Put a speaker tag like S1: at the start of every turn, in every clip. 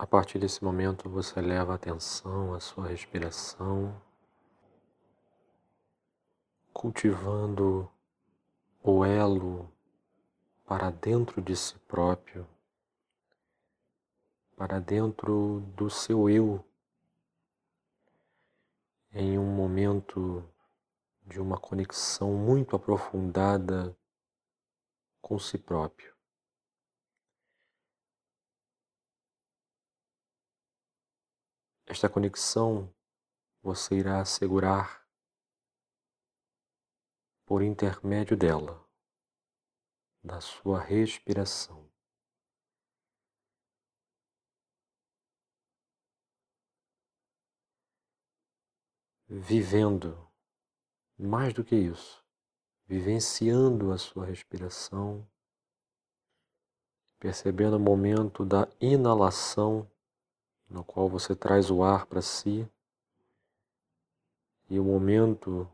S1: A partir desse momento, você leva atenção à sua respiração, cultivando o elo para dentro de si próprio, para dentro do seu eu, em um momento de uma conexão muito aprofundada com si próprio. Esta conexão você irá assegurar por intermédio dela, da sua respiração. Vivendo mais do que isso, vivenciando a sua respiração, percebendo o momento da inalação, no qual você traz o ar para si, e o momento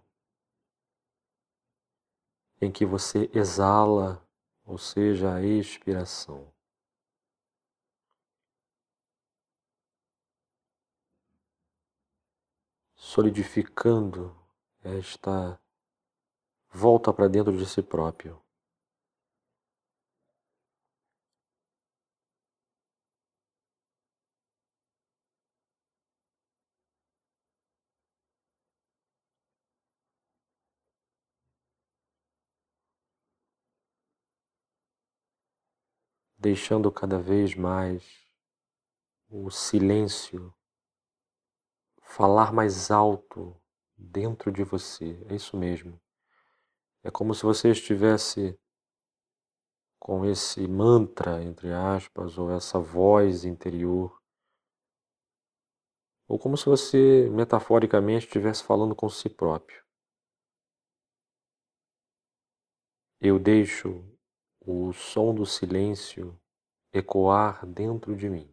S1: em que você exala, ou seja, a expiração. Solidificando esta volta para dentro de si próprio. Deixando cada vez mais o silêncio falar mais alto dentro de você. É isso mesmo. É como se você estivesse com esse mantra, entre aspas, ou essa voz interior. Ou como se você, metaforicamente, estivesse falando com si próprio. Eu deixo o som do silêncio ecoar dentro de mim.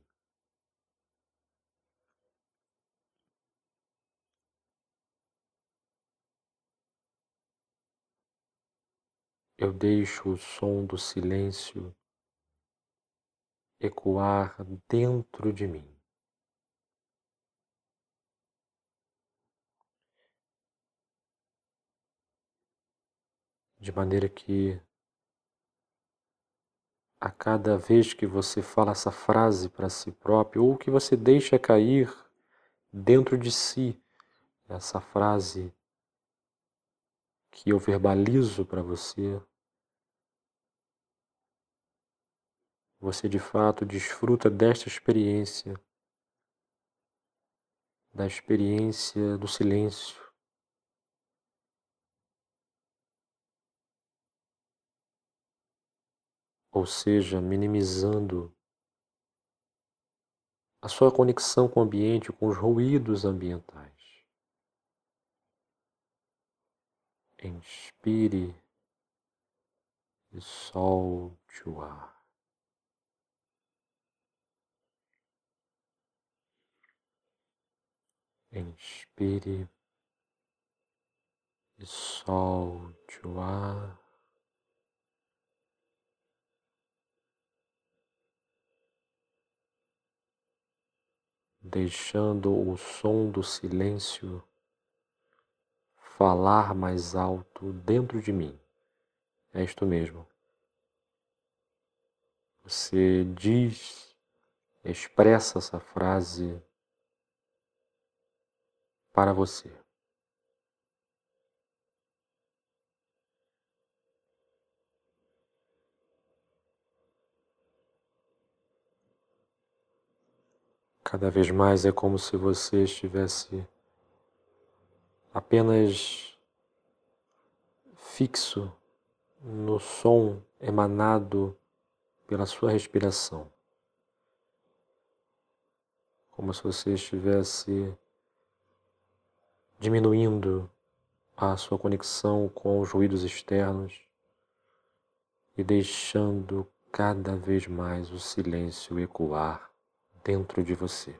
S1: Eu deixo o som do silêncio ecoar dentro de mim. De maneira que a cada vez que você fala essa frase para si próprio, ou que você deixa cair dentro de si essa frase que eu verbalizo para você, você de fato desfruta desta experiência, da experiência do silêncio. Ou seja, minimizando a sua conexão com o ambiente, com os ruídos ambientais. Inspire e solte o ar. Inspire e solte o ar. Deixando o som do silêncio falar mais alto dentro de mim. É isto mesmo. Você diz, expressa essa frase para você. Cada vez mais é como se você estivesse apenas fixo no som emanado pela sua respiração. Como se você estivesse diminuindo a sua conexão com os ruídos externos e deixando cada vez mais o silêncio ecoar dentro de você.